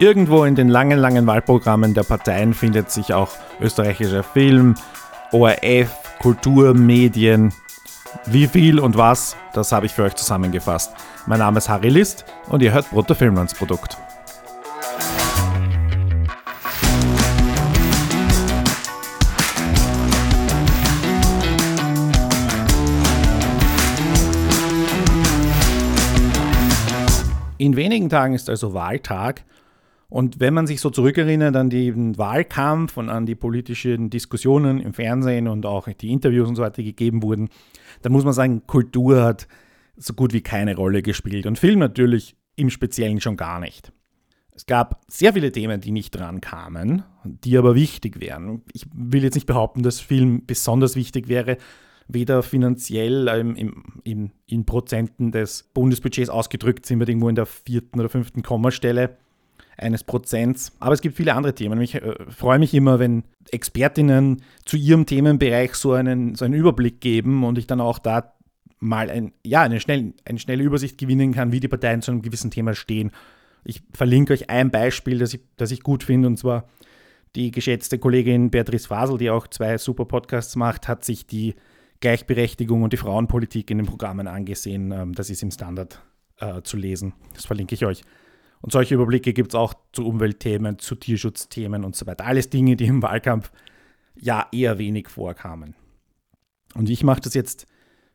Irgendwo in den langen, langen Wahlprogrammen der Parteien findet sich auch österreichischer Film, ORF, Kultur, Medien. Wie viel und was, das habe ich für euch zusammengefasst. Mein Name ist Harry List und ihr hört Brutto Filmlandsprodukt. In wenigen Tagen ist also Wahltag. Und wenn man sich so zurückerinnert an den Wahlkampf und an die politischen Diskussionen im Fernsehen und auch die Interviews und so weiter, gegeben wurden, dann muss man sagen, Kultur hat so gut wie keine Rolle gespielt und Film natürlich im Speziellen schon gar nicht. Es gab sehr viele Themen, die nicht dran kamen, die aber wichtig wären. Ich will jetzt nicht behaupten, dass Film besonders wichtig wäre, weder finanziell ähm, im, im, in Prozenten des Bundesbudgets ausgedrückt, sind wir irgendwo in der vierten oder fünften Kommastelle eines Prozents. Aber es gibt viele andere Themen. Ich äh, freue mich immer, wenn Expertinnen zu ihrem Themenbereich so einen, so einen Überblick geben und ich dann auch da mal ein, ja, eine, schnell, eine schnelle Übersicht gewinnen kann, wie die Parteien zu einem gewissen Thema stehen. Ich verlinke euch ein Beispiel, das ich, das ich gut finde, und zwar die geschätzte Kollegin Beatrice Fasel, die auch zwei super Podcasts macht, hat sich die Gleichberechtigung und die Frauenpolitik in den Programmen angesehen. Ähm, das ist im Standard äh, zu lesen. Das verlinke ich euch. Und solche Überblicke gibt es auch zu Umweltthemen, zu Tierschutzthemen und so weiter. Alles Dinge, die im Wahlkampf ja eher wenig vorkamen. Und ich mache das jetzt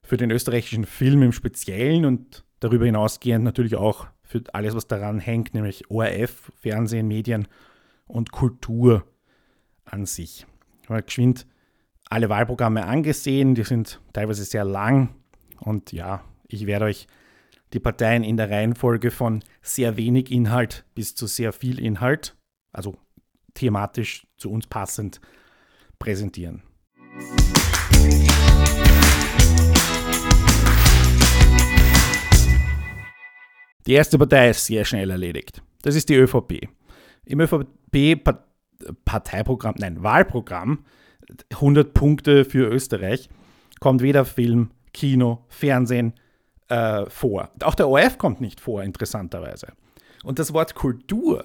für den österreichischen Film im Speziellen und darüber hinausgehend natürlich auch für alles, was daran hängt, nämlich ORF, Fernsehen, Medien und Kultur an sich. Ich habe geschwind alle Wahlprogramme angesehen. Die sind teilweise sehr lang. Und ja, ich werde euch die Parteien in der Reihenfolge von sehr wenig Inhalt bis zu sehr viel Inhalt, also thematisch zu uns passend, präsentieren. Die erste Partei ist sehr schnell erledigt. Das ist die ÖVP. Im ÖVP-Parteiprogramm, nein, Wahlprogramm 100 Punkte für Österreich, kommt weder Film, Kino, Fernsehen äh, vor. Auch der ORF kommt nicht vor, interessanterweise. Und das Wort Kultur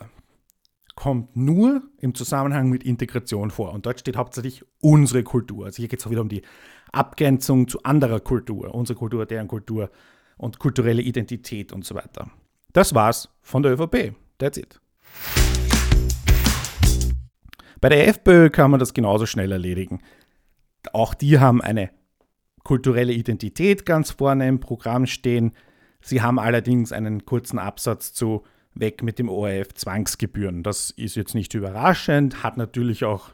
kommt nur im Zusammenhang mit Integration vor. Und dort steht hauptsächlich unsere Kultur. Also hier geht es auch wieder um die Abgrenzung zu anderer Kultur, unsere Kultur, deren Kultur und kulturelle Identität und so weiter. Das war's von der ÖVP. That's it. Bei der FPÖ kann man das genauso schnell erledigen. Auch die haben eine kulturelle Identität ganz vorne im Programm stehen. Sie haben allerdings einen kurzen Absatz zu Weg mit dem ORF Zwangsgebühren. Das ist jetzt nicht überraschend, hat natürlich auch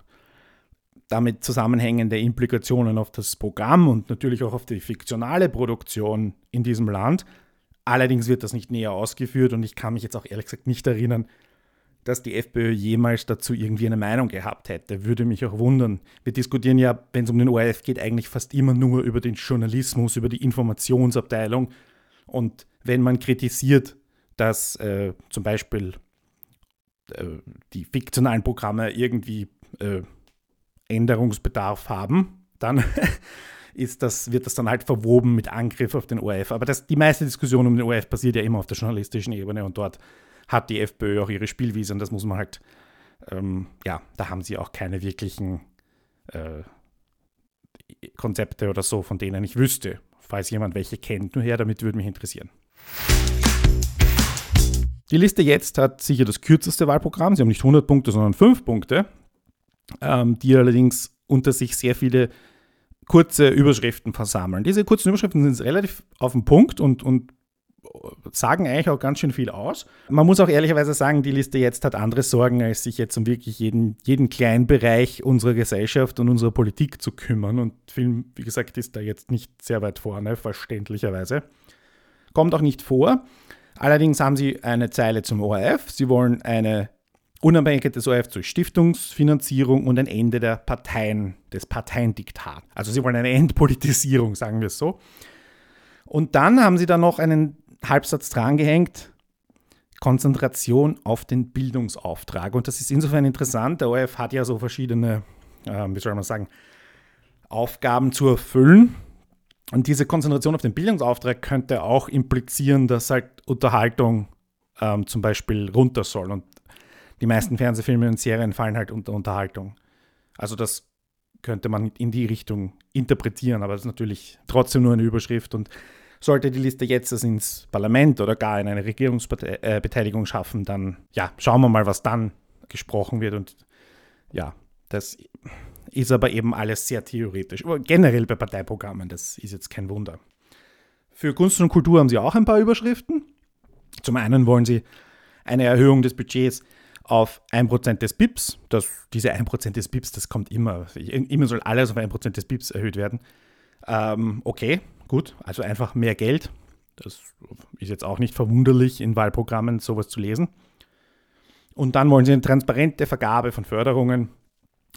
damit zusammenhängende Implikationen auf das Programm und natürlich auch auf die fiktionale Produktion in diesem Land. Allerdings wird das nicht näher ausgeführt und ich kann mich jetzt auch ehrlich gesagt nicht erinnern, dass die FPÖ jemals dazu irgendwie eine Meinung gehabt hätte. Würde mich auch wundern. Wir diskutieren ja, wenn es um den ORF geht, eigentlich fast immer nur über den Journalismus, über die Informationsabteilung. Und wenn man kritisiert, dass äh, zum Beispiel äh, die fiktionalen Programme irgendwie äh, Änderungsbedarf haben, dann ist das, wird das dann halt verwoben mit Angriff auf den ORF. Aber das, die meiste Diskussion um den ORF passiert ja immer auf der journalistischen Ebene und dort hat die FPÖ auch ihre Spielwiese und das muss man halt, ähm, ja, da haben sie auch keine wirklichen äh, Konzepte oder so, von denen ich wüsste. Falls jemand welche kennt, nur her, damit würde mich interessieren. Die Liste jetzt hat sicher das kürzeste Wahlprogramm. Sie haben nicht 100 Punkte, sondern 5 Punkte, ähm, die allerdings unter sich sehr viele kurze Überschriften versammeln. Diese kurzen Überschriften sind relativ auf den Punkt und, und sagen eigentlich auch ganz schön viel aus. Man muss auch ehrlicherweise sagen, die Liste jetzt hat andere Sorgen, als sich jetzt um wirklich jeden, jeden kleinen Bereich unserer Gesellschaft und unserer Politik zu kümmern. Und Film, wie gesagt, ist da jetzt nicht sehr weit vorne, verständlicherweise. Kommt auch nicht vor. Allerdings haben sie eine Zeile zum ORF. Sie wollen eine Unabhängigkeit des ORF zur Stiftungsfinanzierung und ein Ende der Parteien, des Parteiendiktats. Also sie wollen eine Entpolitisierung, sagen wir es so. Und dann haben sie da noch einen Halbsatz drangehängt, Konzentration auf den Bildungsauftrag. Und das ist insofern interessant. Der ORF hat ja so verschiedene, äh, wie soll man sagen, Aufgaben zu erfüllen. Und diese Konzentration auf den Bildungsauftrag könnte auch implizieren, dass halt Unterhaltung ähm, zum Beispiel runter soll. Und die meisten Fernsehfilme und Serien fallen halt unter Unterhaltung. Also das könnte man in die Richtung interpretieren, aber das ist natürlich trotzdem nur eine Überschrift und sollte die Liste jetzt das ins Parlament oder gar in eine Regierungsbeteiligung schaffen, dann ja, schauen wir mal, was dann gesprochen wird und ja, das ist aber eben alles sehr theoretisch. Aber generell bei Parteiprogrammen, das ist jetzt kein Wunder. Für Kunst und Kultur haben sie auch ein paar Überschriften. Zum einen wollen sie eine Erhöhung des Budgets auf 1% des BIPs. Das, diese 1% des BIPs, das kommt immer. Immer soll alles auf 1% des BIPs erhöht werden. Ähm, okay, gut. Also einfach mehr Geld. Das ist jetzt auch nicht verwunderlich, in Wahlprogrammen sowas zu lesen. Und dann wollen sie eine transparente Vergabe von Förderungen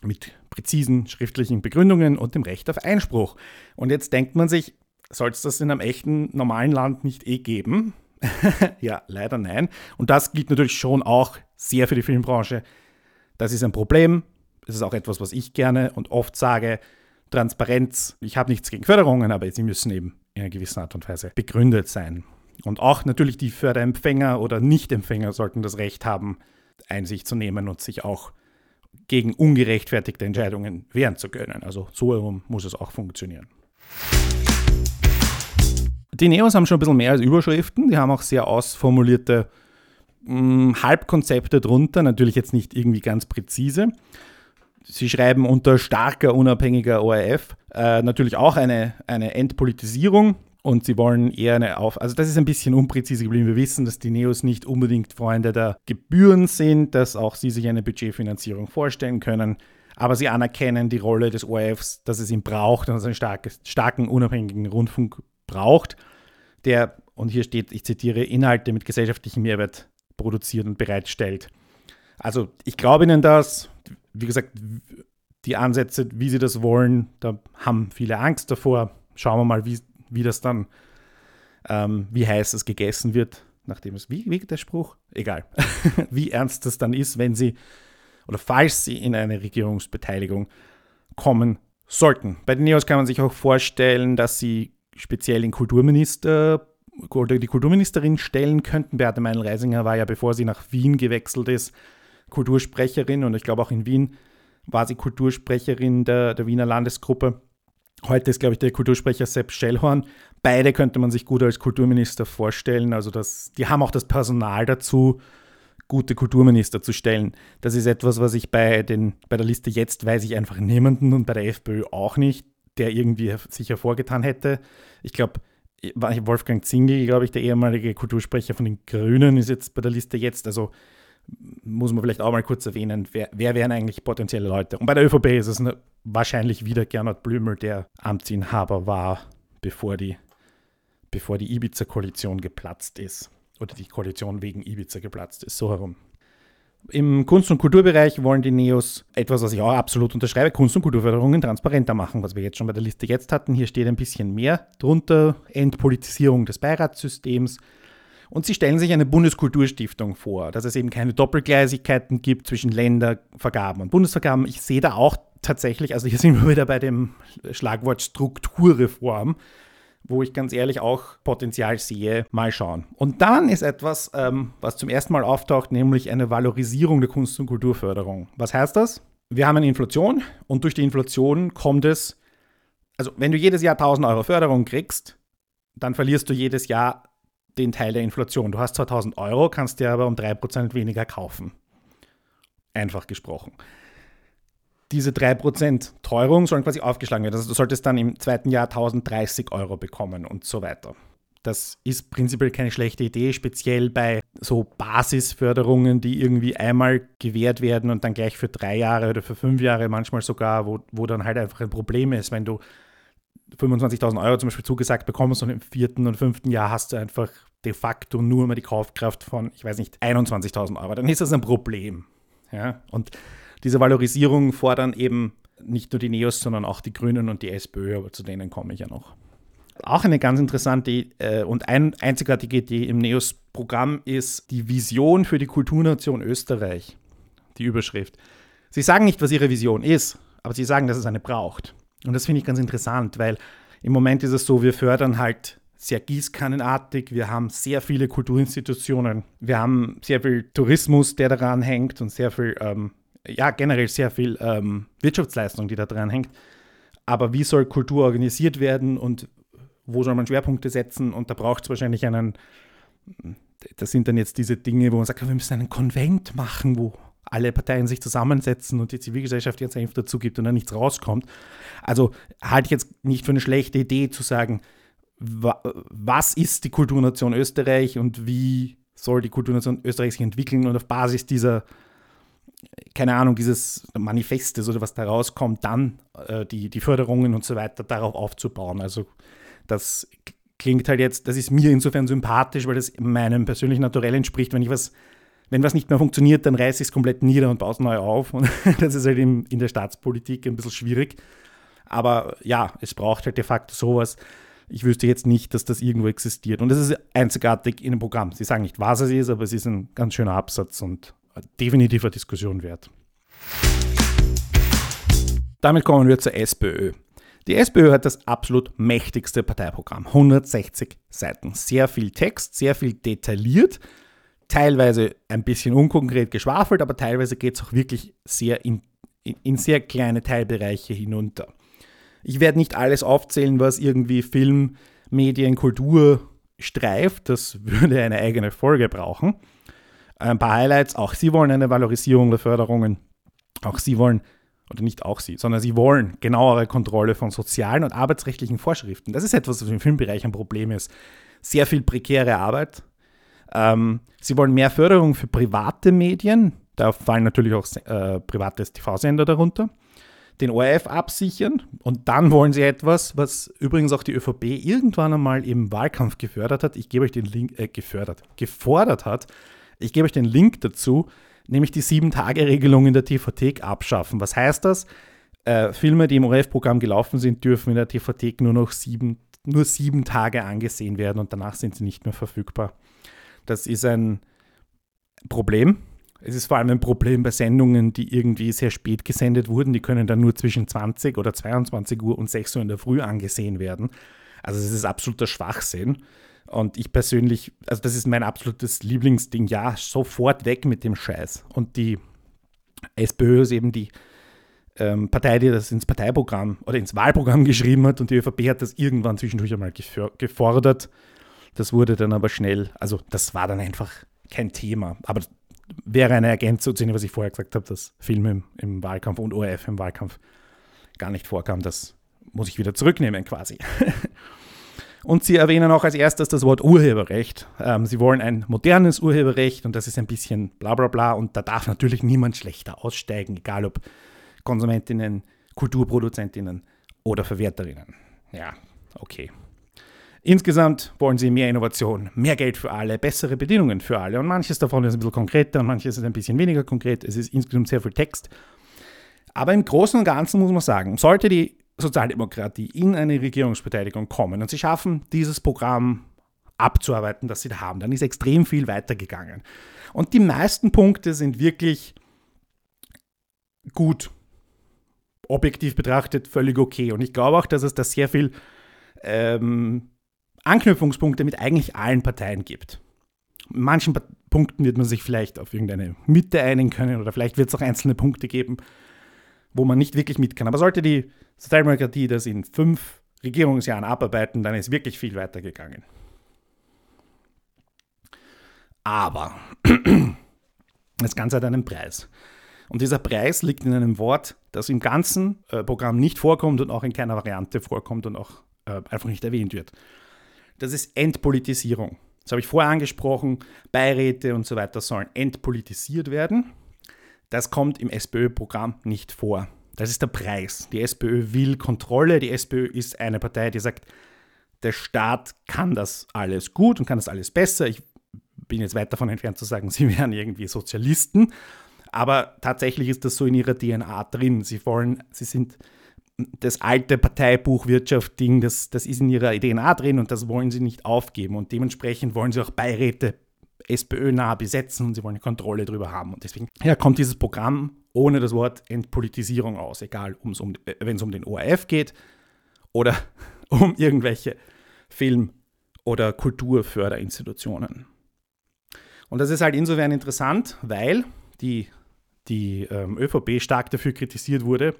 mit präzisen schriftlichen Begründungen und dem Recht auf Einspruch. Und jetzt denkt man sich, soll es das in einem echten normalen Land nicht eh geben? ja, leider nein. Und das gilt natürlich schon auch sehr für die Filmbranche. Das ist ein Problem. Es ist auch etwas, was ich gerne und oft sage. Transparenz. Ich habe nichts gegen Förderungen, aber sie müssen eben in einer gewissen Art und Weise begründet sein. Und auch natürlich die Förderempfänger oder Nichtempfänger sollten das Recht haben, Einsicht zu nehmen und sich auch gegen ungerechtfertigte Entscheidungen wehren zu können. Also so herum muss es auch funktionieren. Die Neos haben schon ein bisschen mehr als Überschriften. Die haben auch sehr ausformulierte mh, hm, Halbkonzepte drunter, natürlich jetzt nicht irgendwie ganz präzise. Sie schreiben unter starker, unabhängiger ORF äh, natürlich auch eine, eine Entpolitisierung und sie wollen eher eine Auf... Also das ist ein bisschen unpräzise geblieben. Wir wissen, dass die Neos nicht unbedingt Freunde der Gebühren sind, dass auch sie sich eine Budgetfinanzierung vorstellen können. Aber sie anerkennen die Rolle des ORFs, dass es ihn braucht und dass es einen starkes, starken, unabhängigen Rundfunk braucht, der, und hier steht, ich zitiere, Inhalte mit gesellschaftlichem Mehrwert produziert und bereitstellt. Also ich glaube Ihnen das. Wie gesagt, die Ansätze, wie Sie das wollen, da haben viele Angst davor. Schauen wir mal, wie, wie das dann, ähm, wie heiß es gegessen wird, nachdem es, wie, wie der Spruch? Egal. wie ernst das dann ist, wenn Sie oder falls Sie in eine Regierungsbeteiligung kommen sollten. Bei den Neos kann man sich auch vorstellen, dass sie speziell den Kulturminister oder die Kulturministerin stellen könnten. Beate Meinl-Reisinger war ja, bevor sie nach Wien gewechselt ist, Kultursprecherin und ich glaube auch in Wien war sie Kultursprecherin der, der Wiener Landesgruppe. Heute ist, glaube ich, der Kultursprecher Sepp Schellhorn. Beide könnte man sich gut als Kulturminister vorstellen. Also das, die haben auch das Personal dazu, gute Kulturminister zu stellen. Das ist etwas, was ich bei, den, bei der Liste jetzt weiß ich einfach niemanden und bei der FPÖ auch nicht der irgendwie sich hervorgetan hätte. Ich glaube, Wolfgang Zingel, glaube ich, der ehemalige Kultursprecher von den Grünen, ist jetzt bei der Liste jetzt. Also muss man vielleicht auch mal kurz erwähnen, wer, wer wären eigentlich potenzielle Leute. Und bei der ÖVP ist es eine, wahrscheinlich wieder Gernot Blümel, der Amtsinhaber war, bevor die, bevor die Ibiza-Koalition geplatzt ist. Oder die Koalition wegen Ibiza geplatzt ist, so herum. Im Kunst- und Kulturbereich wollen die Neos etwas, was ich auch absolut unterschreibe, Kunst- und Kulturförderungen transparenter machen, was wir jetzt schon bei der Liste jetzt hatten. Hier steht ein bisschen mehr drunter, Entpolitisierung des Beiratssystems. Und sie stellen sich eine Bundeskulturstiftung vor, dass es eben keine Doppelgleisigkeiten gibt zwischen Ländervergaben und Bundesvergaben. Ich sehe da auch tatsächlich, also hier sind wir wieder bei dem Schlagwort Strukturreform, wo ich ganz ehrlich auch Potenzial sehe. Mal schauen. Und dann ist etwas, ähm, was zum ersten Mal auftaucht, nämlich eine Valorisierung der Kunst- und Kulturförderung. Was heißt das? Wir haben eine Inflation und durch die Inflation kommt es, also wenn du jedes Jahr 1000 Euro Förderung kriegst, dann verlierst du jedes Jahr den Teil der Inflation. Du hast zwar 1000 Euro, kannst dir aber um 3% weniger kaufen. Einfach gesprochen diese 3% Teuerung sollen quasi aufgeschlagen werden. Also du solltest dann im zweiten Jahr 1030 Euro bekommen und so weiter. Das ist prinzipiell keine schlechte Idee, speziell bei so Basisförderungen, die irgendwie einmal gewährt werden und dann gleich für drei Jahre oder für fünf Jahre manchmal sogar, wo, wo dann halt einfach ein Problem ist, wenn du 25.000 Euro zum Beispiel zugesagt bekommst und im vierten und fünften Jahr hast du einfach de facto nur mal die Kaufkraft von, ich weiß nicht, 21.000 Euro. Dann ist das ein Problem. Ja? Und diese Valorisierung fordern eben nicht nur die Neos, sondern auch die Grünen und die SPÖ, aber zu denen komme ich ja noch. Auch eine ganz interessante äh, und ein, einzigartige Idee im NEOS-Programm ist die Vision für die Kulturnation Österreich, die Überschrift. Sie sagen nicht, was ihre Vision ist, aber sie sagen, dass es eine braucht. Und das finde ich ganz interessant, weil im Moment ist es so, wir fördern halt sehr gießkannenartig. Wir haben sehr viele Kulturinstitutionen. Wir haben sehr viel Tourismus, der daran hängt und sehr viel, ähm, ja, generell sehr viel ähm, Wirtschaftsleistung, die da dran hängt. Aber wie soll Kultur organisiert werden und wo soll man Schwerpunkte setzen? Und da braucht es wahrscheinlich einen, das sind dann jetzt diese Dinge, wo man sagt, wir müssen einen Konvent machen, wo alle Parteien sich zusammensetzen und die Zivilgesellschaft ihren Senf dazu gibt und dann nichts rauskommt. Also halte ich jetzt nicht für eine schlechte Idee zu sagen, was ist die Kulturnation Österreich und wie soll die Kulturnation Österreich sich entwickeln und auf Basis dieser, keine Ahnung, dieses Manifestes oder was da rauskommt, dann äh, die, die Förderungen und so weiter darauf aufzubauen. Also das klingt halt jetzt, das ist mir insofern sympathisch, weil das meinem persönlichen Naturell entspricht. Wenn ich was, wenn was nicht mehr funktioniert, dann reiße ich es komplett nieder und baue es neu auf. Und das ist halt in, in der Staatspolitik ein bisschen schwierig. Aber ja, es braucht halt de facto sowas. Ich wüsste jetzt nicht, dass das irgendwo existiert. Und das ist einzigartig in dem Programm. Sie sagen nicht, was es ist, aber es ist ein ganz schöner Absatz und definitiv eine Diskussion wert. Damit kommen wir zur SPÖ. Die SPÖ hat das absolut mächtigste Parteiprogramm. 160 Seiten. Sehr viel Text, sehr viel detailliert, teilweise ein bisschen unkonkret geschwafelt, aber teilweise geht es auch wirklich sehr in, in, in sehr kleine Teilbereiche hinunter. Ich werde nicht alles aufzählen, was irgendwie Film, Medien, Kultur streift. Das würde eine eigene Folge brauchen. Ein paar Highlights. Auch Sie wollen eine Valorisierung der Förderungen. Auch Sie wollen, oder nicht auch Sie, sondern Sie wollen genauere Kontrolle von sozialen und arbeitsrechtlichen Vorschriften. Das ist etwas, was im Filmbereich ein Problem ist. Sehr viel prekäre Arbeit. Ähm, Sie wollen mehr Förderung für private Medien. Da fallen natürlich auch äh, private TV-Sender darunter den ORF absichern und dann wollen sie etwas, was übrigens auch die ÖVP irgendwann einmal im Wahlkampf gefördert hat. Ich gebe euch den Link, äh, gefördert, gefordert hat. Ich gebe euch den Link dazu, nämlich die Sieben-Tage-Regelung in der TV-Thek abschaffen. Was heißt das? Äh, Filme, die im ORF-Programm gelaufen sind, dürfen in der TV-Thek nur noch sieben, nur sieben Tage angesehen werden und danach sind sie nicht mehr verfügbar. Das ist ein Problem, es ist vor allem ein Problem bei Sendungen, die irgendwie sehr spät gesendet wurden. Die können dann nur zwischen 20 oder 22 Uhr und 6 Uhr in der Früh angesehen werden. Also es ist absoluter Schwachsinn. Und ich persönlich, also das ist mein absolutes Lieblingsding. Ja, sofort weg mit dem Scheiß. Und die SPÖ ist eben die ähm, Partei, die das ins Parteiprogramm oder ins Wahlprogramm geschrieben hat. Und die ÖVP hat das irgendwann zwischendurch einmal gefordert. Das wurde dann aber schnell, also das war dann einfach kein Thema. Aber wäre eine Ergänzung zu dem, was ich vorher gesagt habe, dass Filme im, im Wahlkampf und ORF im Wahlkampf gar nicht vorkam. Das muss ich wieder zurücknehmen quasi. Und sie erwähnen auch als erstes das Wort Urheberrecht. Ähm, sie wollen ein modernes Urheberrecht und das ist ein bisschen bla bla bla und da darf natürlich niemand schlechter aussteigen, egal ob Konsumentinnen, Kulturproduzentinnen oder Verwerterinnen. Ja, okay. Insgesamt wollen sie mehr Innovation, mehr Geld für alle, bessere Bedingungen für alle. Und manches davon ist ein bisschen konkreter und manches ist ein bisschen weniger konkret. Es ist insgesamt sehr viel Text. Aber im Großen und Ganzen muss man sagen, sollte die Sozialdemokratie in eine Regierungsbeteiligung kommen und sie schaffen, dieses Programm abzuarbeiten, das sie da haben, dann ist extrem viel weitergegangen. Und die meisten Punkte sind wirklich gut. Objektiv betrachtet völlig okay. Und ich glaube auch, dass es da sehr viel ähm, Anknüpfungspunkte mit eigentlich allen Parteien gibt. In manchen Punkten wird man sich vielleicht auf irgendeine Mitte einigen können oder vielleicht wird es auch einzelne Punkte geben, wo man nicht wirklich mit kann. Aber sollte die Sozialdemokratie das in fünf Regierungsjahren abarbeiten, dann ist wirklich viel weitergegangen. Aber das Ganze hat einen Preis. Und dieser Preis liegt in einem Wort, das im ganzen äh, Programm nicht vorkommt und auch in keiner Variante vorkommt und auch äh, einfach nicht erwähnt wird das ist Entpolitisierung. Das habe ich vorher angesprochen. Beiräte und so weiter sollen entpolitisiert werden. Das kommt im SPÖ-Programm nicht vor. Das ist der Preis. Die SPÖ will Kontrolle. Die SPÖ ist eine Partei, die sagt, der Staat kann das alles gut und kann das alles besser. Ich bin jetzt weit davon entfernt zu sagen, sie wären irgendwie Sozialisten. Aber tatsächlich ist das so in ihrer DNA drin. Sie wollen, sie sind das alte Parteibuchwirtschaft-Ding, das, das ist in ihrer DNA drin und das wollen sie nicht aufgeben. Und dementsprechend wollen sie auch Beiräte SPÖ-nah besetzen und sie wollen Kontrolle darüber haben. Und deswegen ja, kommt dieses Programm ohne das Wort Entpolitisierung aus, egal um, wenn es um den ORF geht oder um irgendwelche Film- oder Kulturförderinstitutionen. Und das ist halt insofern interessant, weil die, die ähm, ÖVP stark dafür kritisiert wurde,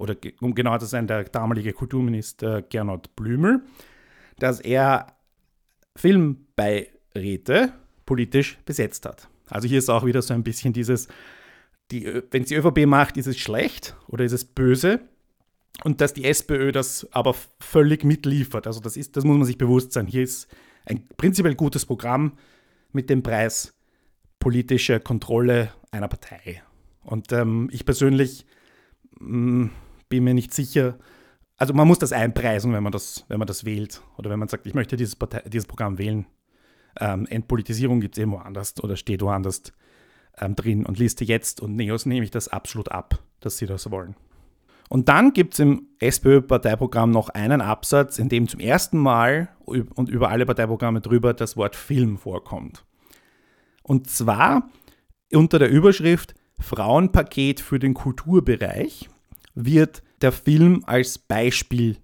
oder um genau zu sein, der damalige Kulturminister Gernot Blümel, dass er Filmbeiräte politisch besetzt hat. Also hier ist auch wieder so ein bisschen dieses, wenn es die ÖVP macht, ist es schlecht oder ist es böse und dass die SPÖ das aber völlig mitliefert. Also das, ist, das muss man sich bewusst sein. Hier ist ein prinzipiell gutes Programm mit dem Preis politische Kontrolle einer Partei. Und ähm, ich persönlich mh, mm, bin mir nicht sicher, also man muss das einpreisen, wenn man das, wenn man das wählt oder wenn man sagt, ich möchte dieses, Partei, dieses Programm wählen. Ähm, Entpolitisierung gibt es eben woanders oder steht woanders ähm, drin und Liste jetzt und Neos nehme ich das absolut ab, dass sie das wollen. Und dann gibt es im SPÖ-Parteiprogramm noch einen Absatz, in dem zum ersten Mal und über alle Parteiprogramme drüber das Wort Film vorkommt. Und zwar unter der Überschrift Frauenpaket für den Kulturbereich wird der Film als Beispiel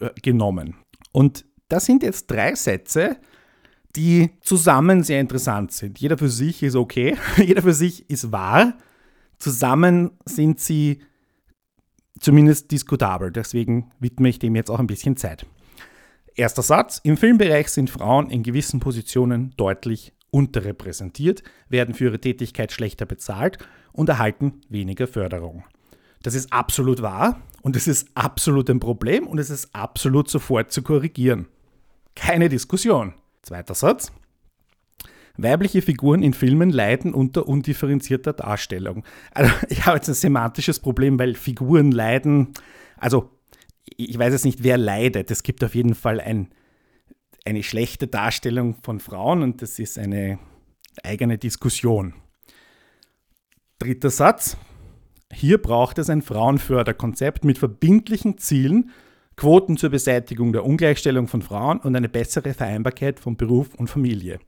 äh, genommen. Und das sind jetzt drei Sätze, die zusammen sehr interessant sind. Jeder für sich ist okay, jeder für sich ist wahr. Zusammen sind sie zumindest diskutabel. Deswegen widme ich dem jetzt auch ein bisschen Zeit. Erster Satz. Im Filmbereich sind Frauen in gewissen Positionen deutlich unterrepräsentiert, werden für ihre Tätigkeit schlechter bezahlt und erhalten weniger Förderung. Das ist absolut wahr und es ist absolut ein Problem und es ist absolut sofort zu korrigieren. Keine Diskussion. Zweiter Satz. Weibliche Figuren in Filmen leiden unter undifferenzierter Darstellung. Also ich habe jetzt ein semantisches Problem, weil Figuren leiden, also ich weiß jetzt nicht, wer leidet. Es gibt auf jeden Fall ein, eine schlechte Darstellung von Frauen und das ist eine eigene Diskussion. Dritter Satz. Hier braucht es ein Frauenförderkonzept mit verbindlichen Zielen, Quoten zur Beseitigung der Ungleichstellung von Frauen und eine bessere Vereinbarkeit von Beruf und Familie.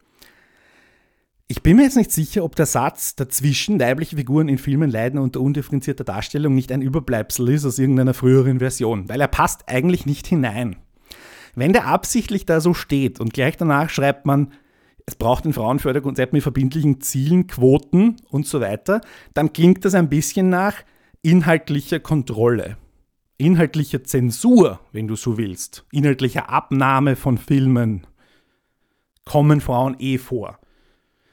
Ich bin mir jetzt nicht sicher, ob der Satz dazwischen weibliche Figuren in Filmen leiden unter undifferenzierter Darstellung nicht ein Überbleibsel ist aus irgendeiner früheren Version, weil er passt eigentlich nicht hinein. Wenn der absichtlich da so steht und gleich danach schreibt man, es braucht ein Frauenförderkonzept mit verbindlichen Zielen, Quoten und so weiter, dann klingt das ein bisschen nach inhaltlicher Kontrolle, inhaltlicher Zensur, wenn du so willst, inhaltlicher Abnahme von Filmen. Kommen Frauen eh vor.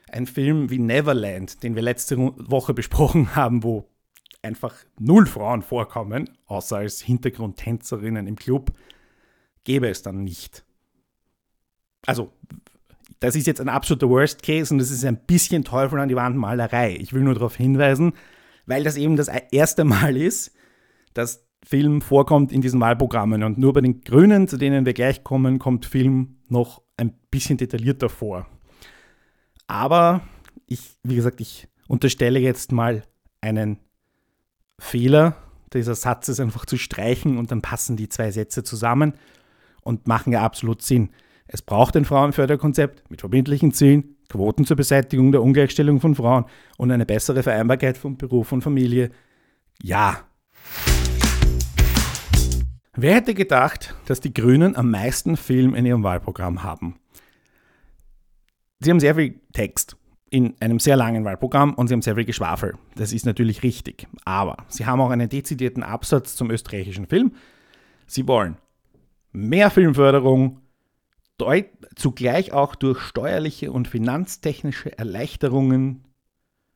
Ein Film wie Neverland, den wir letzte Woche besprochen haben, wo einfach null Frauen vorkommen, außer als Hintergrundtänzerinnen im Club, gäbe es dann nicht. Also das ist jetzt ein absoluter Worst Case und das ist ein bisschen Teufel an die Wand Malerei. Ich will nur darauf hinweisen, weil das eben das erste Mal ist, dass Film vorkommt in diesen Wahlprogrammen und nur bei den Grünen, zu denen wir gleich kommen, kommt Film noch ein bisschen detaillierter vor. Aber ich, wie gesagt, ich unterstelle jetzt mal einen Fehler. Dieser Satz ist einfach zu streichen und dann passen die zwei Sätze zusammen und machen ja absolut Sinn. Es braucht ein Frauenförderkonzept mit verbindlichen Zielen, Quoten zur Beseitigung der Ungleichstellung von Frauen und eine bessere Vereinbarkeit von Beruf und Familie. Ja. Wer hätte gedacht, dass die Grünen am meisten Film in ihrem Wahlprogramm haben? Sie haben sehr viel Text in einem sehr langen Wahlprogramm und sie haben sehr viel Geschwafel. Das ist natürlich richtig. Aber sie haben auch einen dezidierten Absatz zum österreichischen Film. Sie wollen mehr Filmförderung, zugleich auch durch steuerliche und finanztechnische Erleichterungen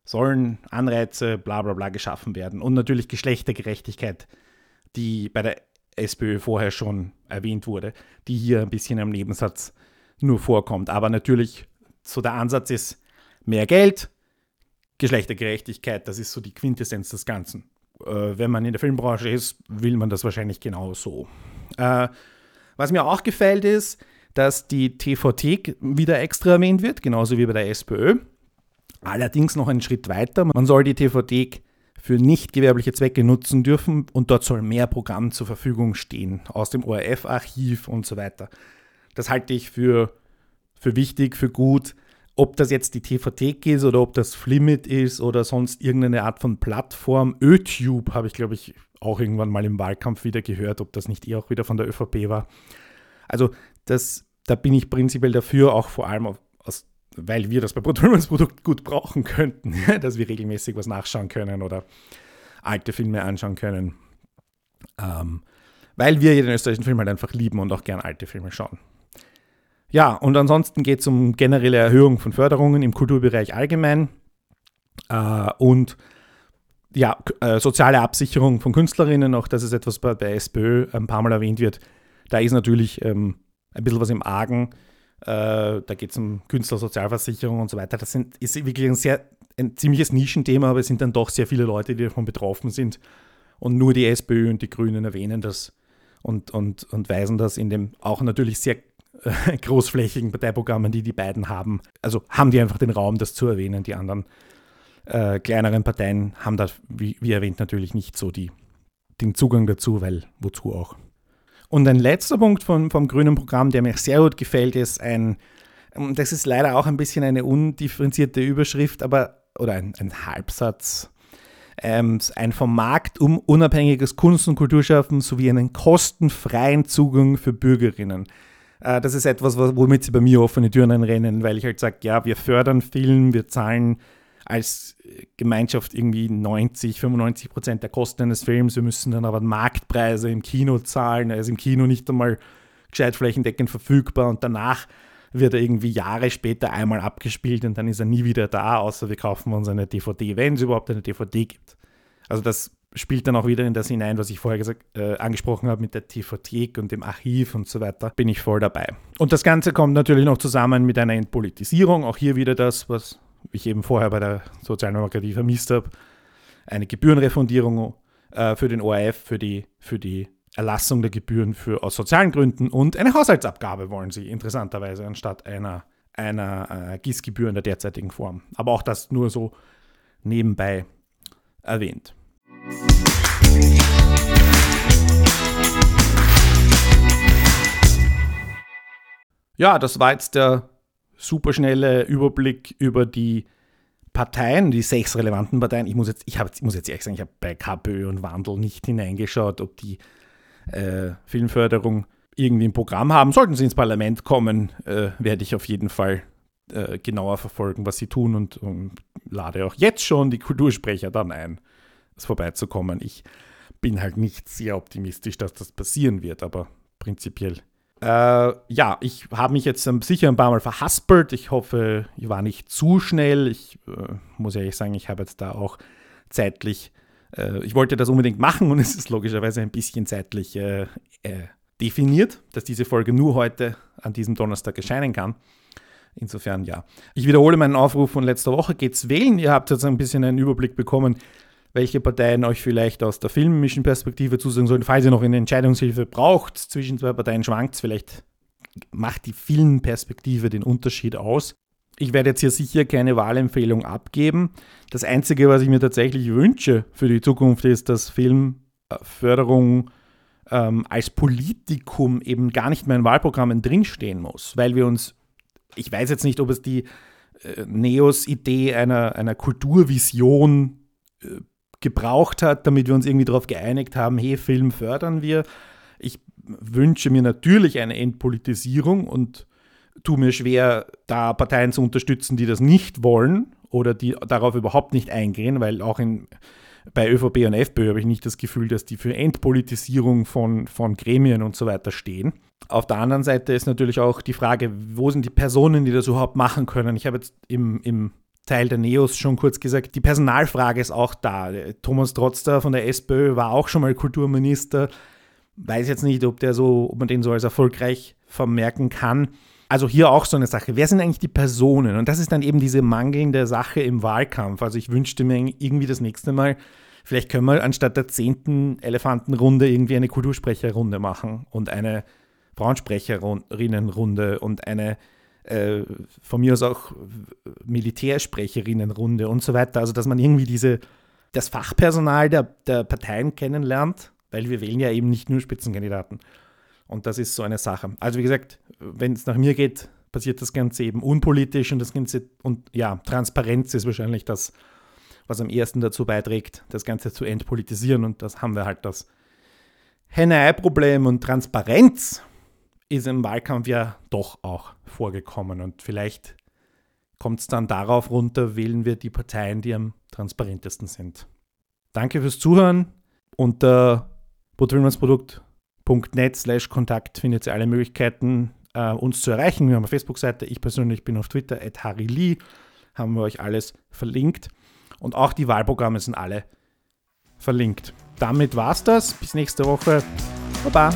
sollen Anreize, bla bla bla geschaffen werden. Und natürlich Geschlechtergerechtigkeit, die bei der SPÖ vorher schon erwähnt wurde, die hier ein bisschen im Nebensatz nur vorkommt. Aber natürlich, so der Ansatz ist mehr Geld, Geschlechtergerechtigkeit, das ist so die Quintessenz des Ganzen. Äh, wenn man in der Filmbranche ist, will man das wahrscheinlich genau so. Äh, was mir auch gefällt ist, dass die TVT wieder extra erwähnt wird, genauso wie bei der SPÖ. Allerdings noch einen Schritt weiter. Man soll die TVT für nicht gewerbliche Zwecke nutzen dürfen und dort soll mehr Programm zur Verfügung stehen, aus dem ORF-Archiv und so weiter. Das halte ich für, für wichtig, für gut. Ob das jetzt die TVT ist oder ob das Flimit ist oder sonst irgendeine Art von Plattform. YouTube habe ich, glaube ich, auch irgendwann mal im Wahlkampf wieder gehört, ob das nicht eh auch wieder von der ÖVP war. Also das, da bin ich prinzipiell dafür, auch vor allem aus, weil wir das bei Produkt gut brauchen könnten, dass wir regelmäßig was nachschauen können oder alte Filme anschauen können. Ähm, weil wir den österreichischen Film halt einfach lieben und auch gern alte Filme schauen. Ja, und ansonsten geht es um generelle Erhöhung von Förderungen im Kulturbereich allgemein äh, und ja, äh, soziale Absicherung von Künstlerinnen, auch das ist etwas, was bei SPÖ ein paar Mal erwähnt wird. Da ist natürlich ähm, ein bisschen was im Argen. Äh, da geht es um Künstlersozialversicherung und so weiter. Das sind, ist wirklich ein sehr ein ziemliches Nischenthema, aber es sind dann doch sehr viele Leute, die davon betroffen sind. Und nur die SPÖ und die Grünen erwähnen das und, und, und weisen das in dem auch natürlich sehr äh, großflächigen Parteiprogrammen, die die beiden haben. Also haben die einfach den Raum, das zu erwähnen. Die anderen äh, kleineren Parteien haben da, wie, wie erwähnt, natürlich nicht so die, den Zugang dazu, weil wozu auch. Und ein letzter Punkt vom, vom grünen Programm, der mir sehr gut gefällt, ist ein, das ist leider auch ein bisschen eine undifferenzierte Überschrift, aber, oder ein, ein Halbsatz, ähm, ein vom Markt um unabhängiges Kunst- und Kulturschaffen sowie einen kostenfreien Zugang für Bürgerinnen. Äh, das ist etwas, womit sie bei mir offene Türen einrennen, weil ich halt sage, ja, wir fördern Film, wir zahlen als Gemeinschaft irgendwie 90, 95 Prozent der Kosten eines Films. Wir müssen dann aber Marktpreise im Kino zahlen. Er ist im Kino nicht einmal gescheit flächendeckend verfügbar und danach wird er irgendwie Jahre später einmal abgespielt und dann ist er nie wieder da, außer wir kaufen uns eine DVD, wenn es überhaupt eine DVD gibt. Also das spielt dann auch wieder in das hinein, was ich vorher gesagt, äh, angesprochen habe mit der TV-Thek und dem Archiv und so weiter, bin ich voll dabei. Und das Ganze kommt natürlich noch zusammen mit einer Entpolitisierung, auch hier wieder das, was ich eben vorher bei der Sozialdemokratie vermisst habe, eine Gebührenrefundierung äh, für den ORF, für die, für die Erlassung der Gebühren für, aus sozialen Gründen und eine Haushaltsabgabe wollen sie interessanterweise anstatt einer, einer äh, Gießgebühr in der derzeitigen Form. Aber auch das nur so nebenbei erwähnt. Ja, das war jetzt der superschnelle Überblick über die Parteien, die sechs relevanten Parteien. Ich muss jetzt, ich, hab, ich muss jetzt ehrlich sagen, ich habe bei KPÖ und Wandel nicht hineingeschaut, ob die äh, Filmförderung irgendwie ein Programm haben. Sollten sie ins Parlament kommen, äh, werde ich auf jeden Fall äh, genauer verfolgen, was sie tun und, und, lade auch jetzt schon die Kultursprecher dann ein, es vorbeizukommen. Ich bin halt nicht sehr optimistisch, dass das passieren wird, aber prinzipiell äh, ja, ich habe mich jetzt sicher ein paar Mal verhaspelt. Ich hoffe, ich war nicht zu schnell. Ich äh, muss ehrlich sagen, ich habe jetzt da auch zeitlich, äh, ich wollte das unbedingt machen und es ist logischerweise ein bisschen zeitlich äh, äh, definiert, dass diese Folge nur heute an diesem Donnerstag erscheinen kann. Insofern ja. Ich wiederhole meinen Aufruf von letzter Woche. Geht's wählen? Ihr habt jetzt ein bisschen einen Überblick bekommen, welche Parteien euch vielleicht aus der filmischen Perspektive zusagen sollen. Falls ihr noch eine Entscheidungshilfe braucht, zwischen zwei Parteien schwankt vielleicht macht die Filmperspektive den Unterschied aus. Ich werde jetzt hier sicher keine Wahlempfehlung abgeben. Das Einzige, was ich mir tatsächlich wünsche für die Zukunft, ist, dass Filmförderung ähm, als Politikum eben gar nicht mehr in Wahlprogrammen drinstehen muss, weil wir uns, ich weiß jetzt nicht, ob es die äh, Neos-Idee einer, einer Kulturvision äh, gebraucht hat, damit wir uns irgendwie darauf geeinigt haben, hey, Film fördern wir. Ich wünsche mir natürlich eine Entpolitisierung und tue mir schwer, da Parteien zu unterstützen, die das nicht wollen oder die darauf überhaupt nicht eingehen, weil auch in, bei ÖVP und FPÖ habe ich nicht das Gefühl, dass die für Entpolitisierung von, von Gremien und so weiter stehen. Auf der anderen Seite ist natürlich auch die Frage, wo sind die Personen, die das überhaupt machen können. Ich habe jetzt im, im Teil der Neos schon kurz gesagt, die Personalfrage ist auch da. Thomas Trotzter von der SPÖ war auch schon mal Kulturminister. Weiß jetzt nicht, ob, der so, ob man den so als erfolgreich vermerken kann. Also hier auch so eine Sache. Wer sind eigentlich die Personen? Und das ist dann eben diese mangelnde Sache im Wahlkampf. Also ich wünschte mir irgendwie das nächste Mal, vielleicht können wir anstatt der zehnten Elefantenrunde irgendwie eine Kultursprecherrunde machen und eine Frauensprecherinnenrunde und eine äh, von mir aus auch Militärsprecherinnenrunde und so weiter. Also dass man irgendwie diese, das Fachpersonal der, der Parteien kennenlernt, weil wir wählen ja eben nicht nur Spitzenkandidaten. Und das ist so eine Sache. Also wie gesagt, wenn es nach mir geht, passiert das Ganze eben unpolitisch und das Ganze und ja, Transparenz ist wahrscheinlich das, was am ersten dazu beiträgt, das Ganze zu entpolitisieren und das haben wir halt das Henne-Ei-Problem und Transparenz ist im Wahlkampf ja doch auch vorgekommen. Und vielleicht kommt es dann darauf runter, wählen wir die Parteien, die am transparentesten sind. Danke fürs Zuhören. Unter butterwillmannsprodukt.net slash Kontakt findet ihr alle Möglichkeiten, äh, uns zu erreichen. Wir haben eine Facebook-Seite. Ich persönlich bin auf Twitter, at Harry Lee. Haben wir euch alles verlinkt. Und auch die Wahlprogramme sind alle verlinkt. Damit war's das. Bis nächste Woche. Baba.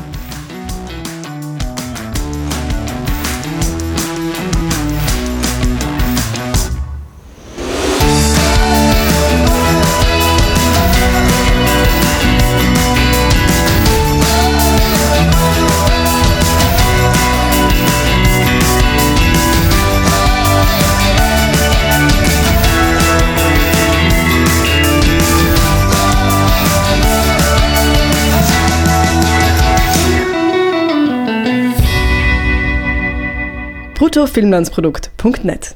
bruttofilmlandsprodukt.net